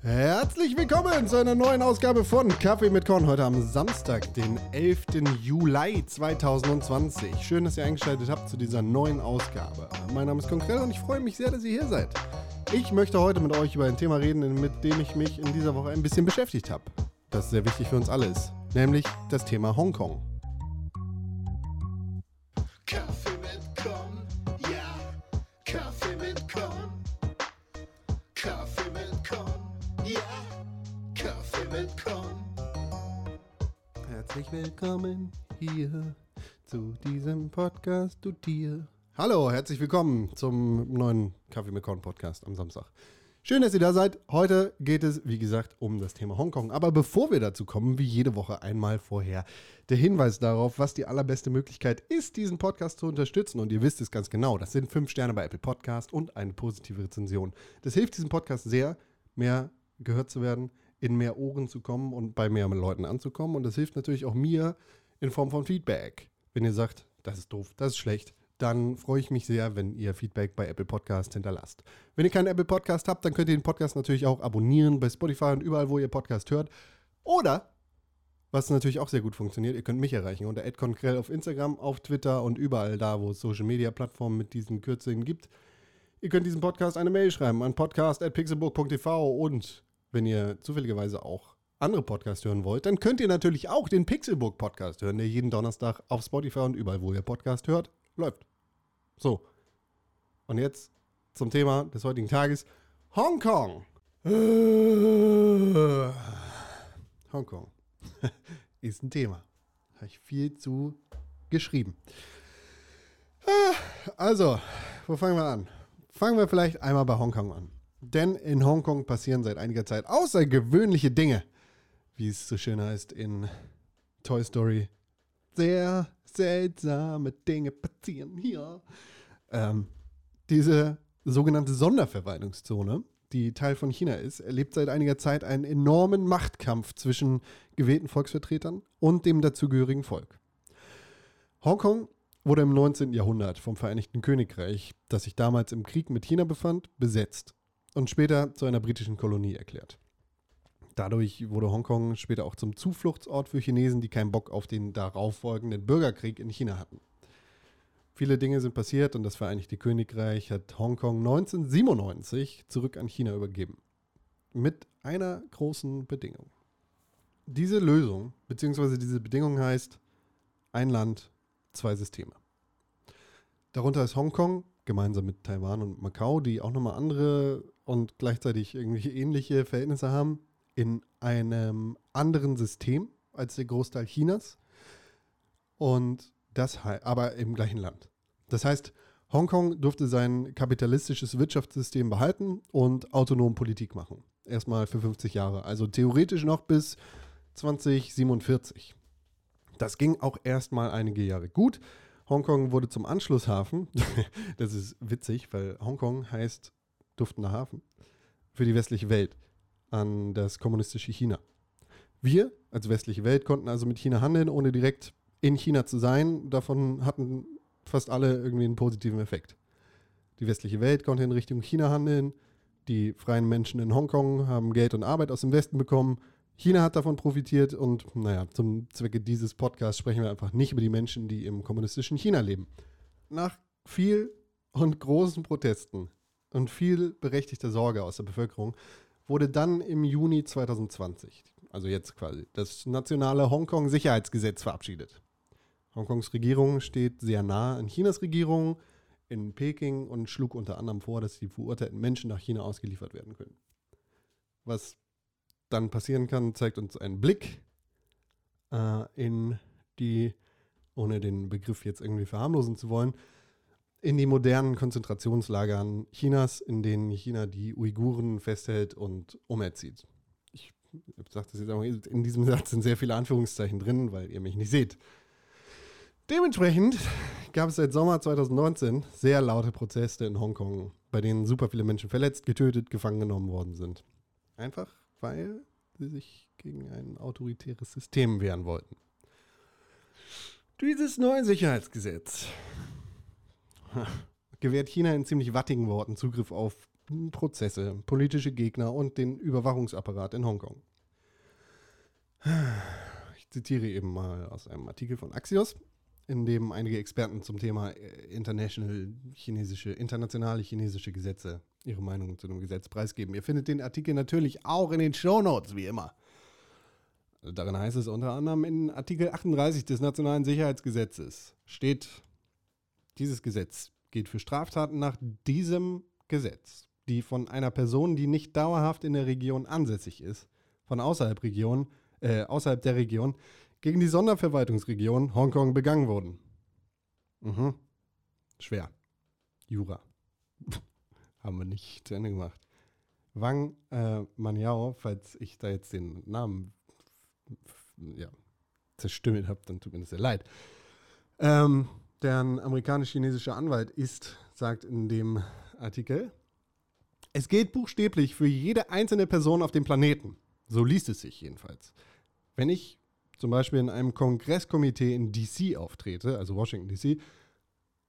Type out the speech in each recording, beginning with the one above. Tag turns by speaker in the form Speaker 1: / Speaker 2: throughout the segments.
Speaker 1: Herzlich willkommen zu einer neuen Ausgabe von Kaffee mit Korn. Heute am Samstag, den 11. Juli 2020. Schön, dass ihr eingeschaltet habt zu dieser neuen Ausgabe. Mein Name ist Konkret und ich freue mich sehr, dass ihr hier seid. Ich möchte heute mit euch über ein Thema reden, mit dem ich mich in dieser Woche ein bisschen beschäftigt habe. Das sehr wichtig für uns alle ist, nämlich das Thema Hongkong. Willkommen hier zu diesem Podcast, du Tier. Hallo, herzlich willkommen zum neuen Kaffee mit Korn Podcast am Samstag. Schön, dass ihr da seid. Heute geht es, wie gesagt, um das Thema Hongkong. Aber bevor wir dazu kommen, wie jede Woche einmal vorher, der Hinweis darauf, was die allerbeste Möglichkeit ist, diesen Podcast zu unterstützen. Und ihr wisst es ganz genau, das sind fünf Sterne bei Apple Podcast und eine positive Rezension. Das hilft diesem Podcast sehr, mehr gehört zu werden, in mehr Ohren zu kommen und bei mehr Leuten anzukommen. Und das hilft natürlich auch mir in Form von Feedback. Wenn ihr sagt, das ist doof, das ist schlecht, dann freue ich mich sehr, wenn ihr Feedback bei Apple Podcast hinterlasst. Wenn ihr keinen Apple Podcast habt, dann könnt ihr den Podcast natürlich auch abonnieren bei Spotify und überall, wo ihr Podcast hört. Oder, was natürlich auch sehr gut funktioniert, ihr könnt mich erreichen unter @konkrell auf Instagram, auf Twitter und überall da, wo es Social Media Plattformen mit diesen Kürzeln gibt. Ihr könnt diesem Podcast eine Mail schreiben an podcast.pixelburg.tv und wenn ihr zufälligerweise auch andere Podcasts hören wollt, dann könnt ihr natürlich auch den Pixelburg Podcast hören, der jeden Donnerstag auf Spotify und überall, wo ihr Podcast hört, läuft. So. Und jetzt zum Thema des heutigen Tages. Hongkong. Hongkong ist ein Thema. Habe ich viel zu geschrieben. Ah, Also, wo fangen wir an? Fangen wir vielleicht einmal bei Hongkong an. Denn in Hongkong passieren seit einiger Zeit außergewöhnliche Dinge, wie es so schön heißt in Toy Story. Sehr seltsame Dinge passieren hier. Ähm, diese sogenannte Sonderverwaltungszone, die Teil von China ist, erlebt seit einiger Zeit einen enormen Machtkampf zwischen gewählten Volksvertretern und dem dazugehörigen Volk. Hongkong wurde im 19. Jahrhundert vom Vereinigten Königreich, das sich damals im Krieg mit China befand, besetzt und später zu einer britischen Kolonie erklärt. Dadurch wurde Hongkong später auch zum Zufluchtsort für Chinesen, die keinen Bock auf den darauffolgenden Bürgerkrieg in China hatten. Viele Dinge sind passiert und das Vereinigte Königreich hat Hongkong 1997 zurück an China übergeben. Mit einer großen Bedingung. Diese Lösung, beziehungsweise diese Bedingung heißt ein Land, zwei Systeme. Darunter ist Hongkong, gemeinsam mit Taiwan und Macau, die auch nochmal andere und gleichzeitig irgendwie ähnliche Verhältnisse haben, in einem anderen System als der Großteil Chinas. Und das aber im gleichen Land. Das heißt, Hongkong durfte sein kapitalistisches Wirtschaftssystem behalten und autonom Politik machen. Erstmal für 50 Jahre. Also theoretisch noch bis 2047. Das ging auch erstmal einige Jahre gut. Hongkong wurde zum Anschlusshafen. das ist witzig, weil Hongkong heißt duftender Hafen für die westliche Welt an das kommunistische China. Wir als westliche Welt konnten also mit China handeln, ohne direkt in China zu sein. Davon hatten fast alle irgendwie einen positiven Effekt. Die westliche Welt konnte in Richtung China handeln. Die freien Menschen in Hongkong haben Geld und Arbeit aus dem Westen bekommen. China hat davon profitiert und naja, zum Zwecke dieses Podcasts sprechen wir einfach nicht über die Menschen, die im kommunistischen China leben. Nach viel und großen Protesten und viel berechtigter Sorge aus der Bevölkerung wurde dann im Juni 2020, also jetzt quasi, das nationale Hongkong-Sicherheitsgesetz verabschiedet. Hongkongs Regierung steht sehr nah an Chinas Regierung in Peking und schlug unter anderem vor, dass die verurteilten Menschen nach China ausgeliefert werden können. Was dann passieren kann, zeigt uns einen Blick äh, in die, ohne den Begriff jetzt irgendwie verharmlosen zu wollen, in die modernen Konzentrationslagern Chinas, in denen China die Uiguren festhält und umerzieht. Ich sage das jetzt auch, in diesem Satz sind sehr viele Anführungszeichen drin, weil ihr mich nicht seht. Dementsprechend gab es seit Sommer 2019 sehr laute Proteste in Hongkong, bei denen super viele Menschen verletzt, getötet, gefangen genommen worden sind. Einfach weil sie sich gegen ein autoritäres System wehren wollten. Dieses neue Sicherheitsgesetz gewährt China in ziemlich wattigen Worten Zugriff auf Prozesse, politische Gegner und den Überwachungsapparat in Hongkong. Ich zitiere eben mal aus einem Artikel von Axios, in dem einige Experten zum Thema äh, international chinesische, internationale chinesische Gesetze ihre Meinung zu dem Gesetz preisgeben. Ihr findet den Artikel natürlich auch in den Shownotes, wie immer. Darin heißt es unter anderem in Artikel 38 des Nationalen Sicherheitsgesetzes steht, dieses Gesetz geht für Straftaten nach diesem Gesetz, die von einer Person, die nicht dauerhaft in der Region ansässig ist, von außerhalb, Region, äh, außerhalb der Region, gegen die Sonderverwaltungsregion Hongkong begangen wurden. Mhm. Schwer. Jura. Haben wir nicht zu Ende gemacht. Wang äh, Maniao, falls ich da jetzt den Namen ja, zerstümmelt habe, dann tut mir das sehr leid. Ähm, deren amerikanisch-chinesischer Anwalt ist, sagt in dem Artikel, es gilt buchstäblich für jede einzelne Person auf dem Planeten. So liest es sich jedenfalls. Wenn ich zum Beispiel in einem Kongresskomitee in DC auftrete, also Washington DC,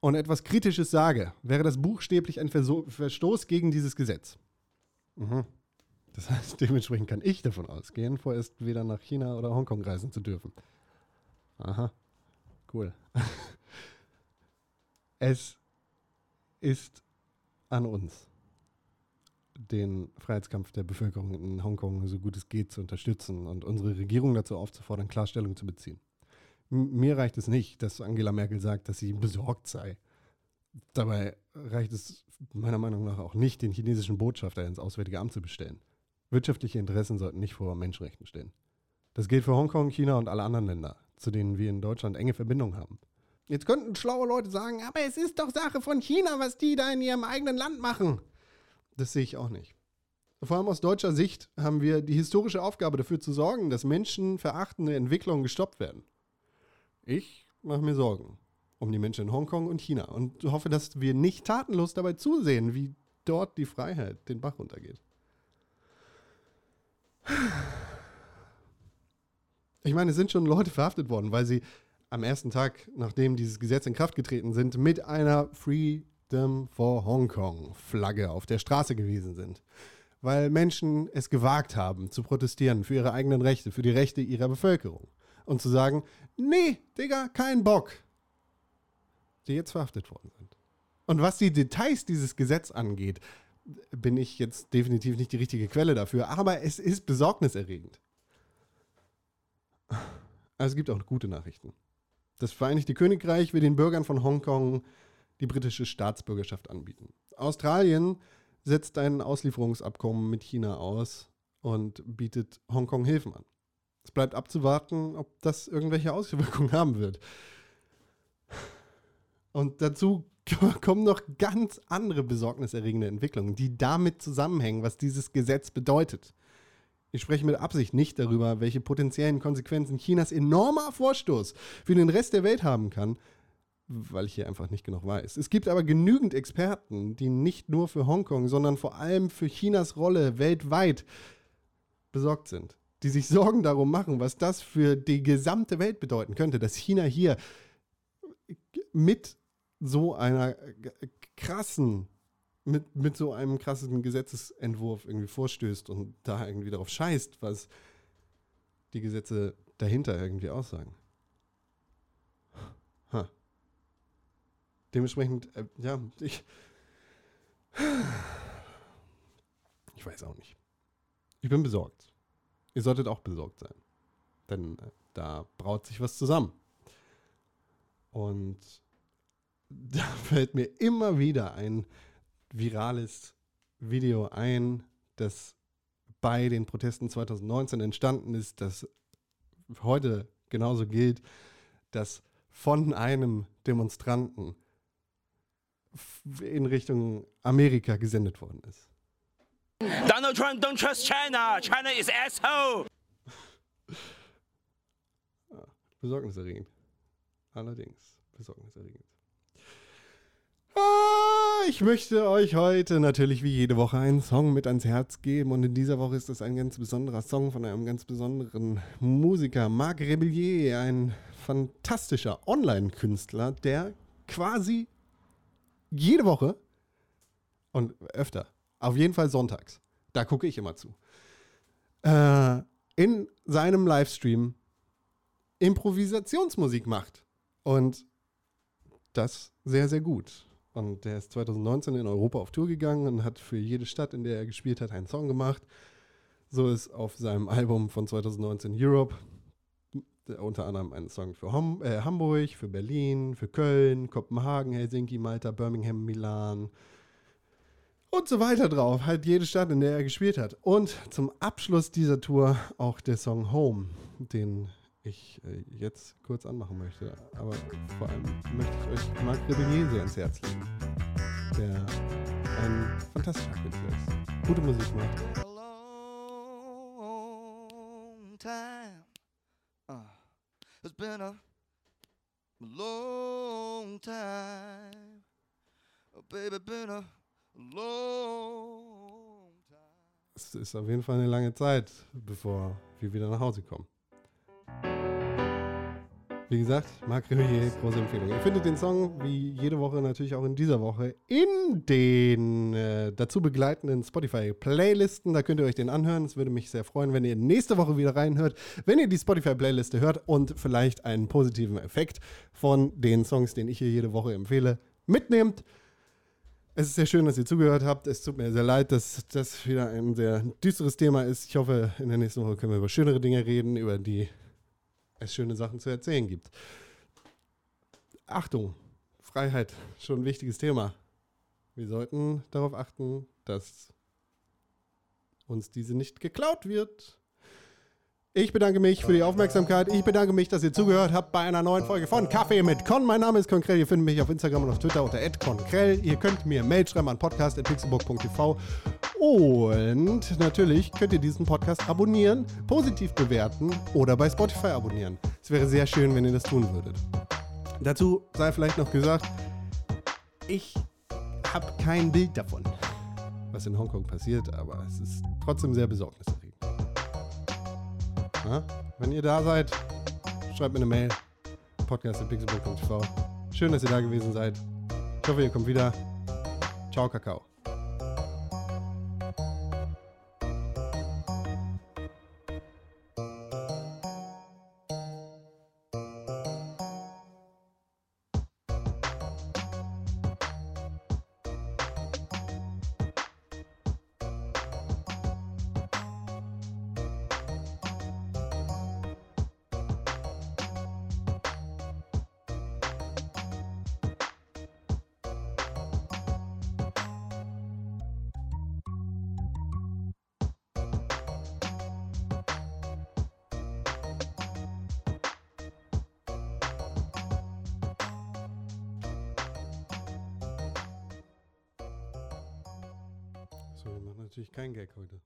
Speaker 1: und etwas Kritisches sage, wäre das buchstäblich ein Verstoß gegen dieses Gesetz. Mhm. Das heißt, dementsprechend kann ich davon ausgehen, vorerst weder nach China oder Hongkong reisen zu dürfen. Aha, cool. es ist an uns, den Freiheitskampf der Bevölkerung in Hongkong so gut es geht zu unterstützen und unsere Regierung dazu aufzufordern, Klarstellung zu beziehen. Mir reicht es nicht, dass Angela Merkel sagt, dass sie besorgt sei. Dabei reicht es meiner Meinung nach auch nicht, den chinesischen Botschafter ins Auswärtige Amt zu bestellen. Wirtschaftliche Interessen sollten nicht vor Menschenrechten stehen. Das gilt für Hongkong, China und alle anderen Länder, zu denen wir in Deutschland enge Verbindungen haben. Jetzt könnten schlaue Leute sagen, aber es ist doch Sache von China, was die da in ihrem eigenen Land machen. Das sehe ich auch nicht. Vor allem aus deutscher Sicht haben wir die historische Aufgabe dafür zu sorgen, dass menschenverachtende Entwicklungen gestoppt werden. Ich mache mir Sorgen um die Menschen in Hongkong und China und hoffe, dass wir nicht tatenlos dabei zusehen, wie dort die Freiheit den Bach runtergeht. Ich meine, es sind schon Leute verhaftet worden, weil sie am ersten Tag, nachdem dieses Gesetz in Kraft getreten sind, mit einer Freedom for Hong Kong Flagge auf der Straße gewesen sind. Weil Menschen es gewagt haben, zu protestieren für ihre eigenen Rechte, für die Rechte ihrer Bevölkerung. Und zu sagen, nee, Digga, kein Bock. Die jetzt verhaftet worden sind. Und was die Details dieses Gesetzes angeht, bin ich jetzt definitiv nicht die richtige Quelle dafür, aber es ist besorgniserregend. Also es gibt auch gute Nachrichten. Das Vereinigte Königreich will den Bürgern von Hongkong die britische Staatsbürgerschaft anbieten. Australien setzt ein Auslieferungsabkommen mit China aus und bietet Hongkong Hilfen an. Es bleibt abzuwarten, ob das irgendwelche Auswirkungen haben wird. Und dazu kommen noch ganz andere besorgniserregende Entwicklungen, die damit zusammenhängen, was dieses Gesetz bedeutet. Ich spreche mit Absicht nicht darüber, welche potenziellen Konsequenzen Chinas enormer Vorstoß für den Rest der Welt haben kann, weil ich hier einfach nicht genug weiß. Es gibt aber genügend Experten, die nicht nur für Hongkong, sondern vor allem für Chinas Rolle weltweit besorgt sind, die sich Sorgen darum machen, was das für die gesamte Welt bedeuten könnte, dass China hier mit so einer krassen, mit, mit so einem krassen Gesetzesentwurf irgendwie vorstößt und da irgendwie darauf scheißt, was die Gesetze dahinter irgendwie aussagen. Ha. Dementsprechend, äh, ja, ich. Ich weiß auch nicht. Ich bin besorgt. Ihr solltet auch besorgt sein. Denn äh, da braut sich was zusammen. Und da fällt mir immer wieder ein virales Video ein, das bei den Protesten 2019 entstanden ist, das heute genauso gilt, das von einem Demonstranten in Richtung Amerika gesendet worden ist.
Speaker 2: Donald Trump don't trust China. China is asshole.
Speaker 1: Besorgniserregend. Allerdings besorgniserregend. Ah, ich möchte euch heute natürlich wie jede Woche einen Song mit ans Herz geben und in dieser Woche ist es ein ganz besonderer Song von einem ganz besonderen Musiker, Marc Rebellier, ein fantastischer Online-Künstler, der quasi jede Woche und öfter, auf jeden Fall sonntags, da gucke ich immer zu, äh, in seinem Livestream Improvisationsmusik macht. Und das sehr, sehr gut. Und der ist 2019 in Europa auf Tour gegangen und hat für jede Stadt, in der er gespielt hat, einen Song gemacht. So ist auf seinem Album von 2019 Europe unter anderem ein Song für Hom äh, Hamburg, für Berlin, für Köln, Kopenhagen, Helsinki, Malta, Birmingham, Milan und so weiter drauf. Halt jede Stadt, in der er gespielt hat. Und zum Abschluss dieser Tour auch der Song Home, den ich äh, jetzt kurz anmachen möchte. Aber vor allem möchte ich euch Marc Rebellier sehr ans Herz legen, der ein fantastischer Künstler ist, gute Musik macht.
Speaker 3: Uh, it's been a long time. Oh, baby, been a long time.
Speaker 1: Es ist auf jeden Fall eine lange Zeit, bevor wir wieder nach Hause kommen. Wie gesagt, Marc Revillers, große Empfehlung. Ihr findet den Song wie jede Woche natürlich auch in dieser Woche in den äh, dazu begleitenden Spotify-Playlisten. Da könnt ihr euch den anhören. Es würde mich sehr freuen, wenn ihr nächste Woche wieder reinhört, wenn ihr die Spotify-Playliste hört und vielleicht einen positiven Effekt von den Songs, den ich hier jede Woche empfehle, mitnehmt. Es ist sehr schön, dass ihr zugehört habt. Es tut mir sehr leid, dass das wieder ein sehr düsteres Thema ist. Ich hoffe, in der nächsten Woche können wir über schönere Dinge reden, über die es schöne Sachen zu erzählen gibt. Achtung, Freiheit, schon ein wichtiges Thema. Wir sollten darauf achten, dass uns diese nicht geklaut wird. Ich bedanke mich für die Aufmerksamkeit. Ich bedanke mich, dass ihr zugehört habt bei einer neuen Folge von Kaffee mit Con. Mein Name ist Konkrell. Ihr findet mich auf Instagram und auf Twitter unter @konkrell. Ihr könnt mir Mail schreiben an podcast.pixelburg.tv. Und natürlich könnt ihr diesen Podcast abonnieren, positiv bewerten oder bei Spotify abonnieren. Es wäre sehr schön, wenn ihr das tun würdet. Dazu sei vielleicht noch gesagt, ich habe kein Bild davon, was in Hongkong passiert, aber es ist trotzdem sehr besorgniserregend. Na, wenn ihr da seid, schreibt mir eine Mail. podcast.pixelburg.tv. Schön, dass ihr da gewesen seid. Ich hoffe, ihr kommt wieder. Ciao, Kakao. So, wir machen natürlich keinen Gag heute.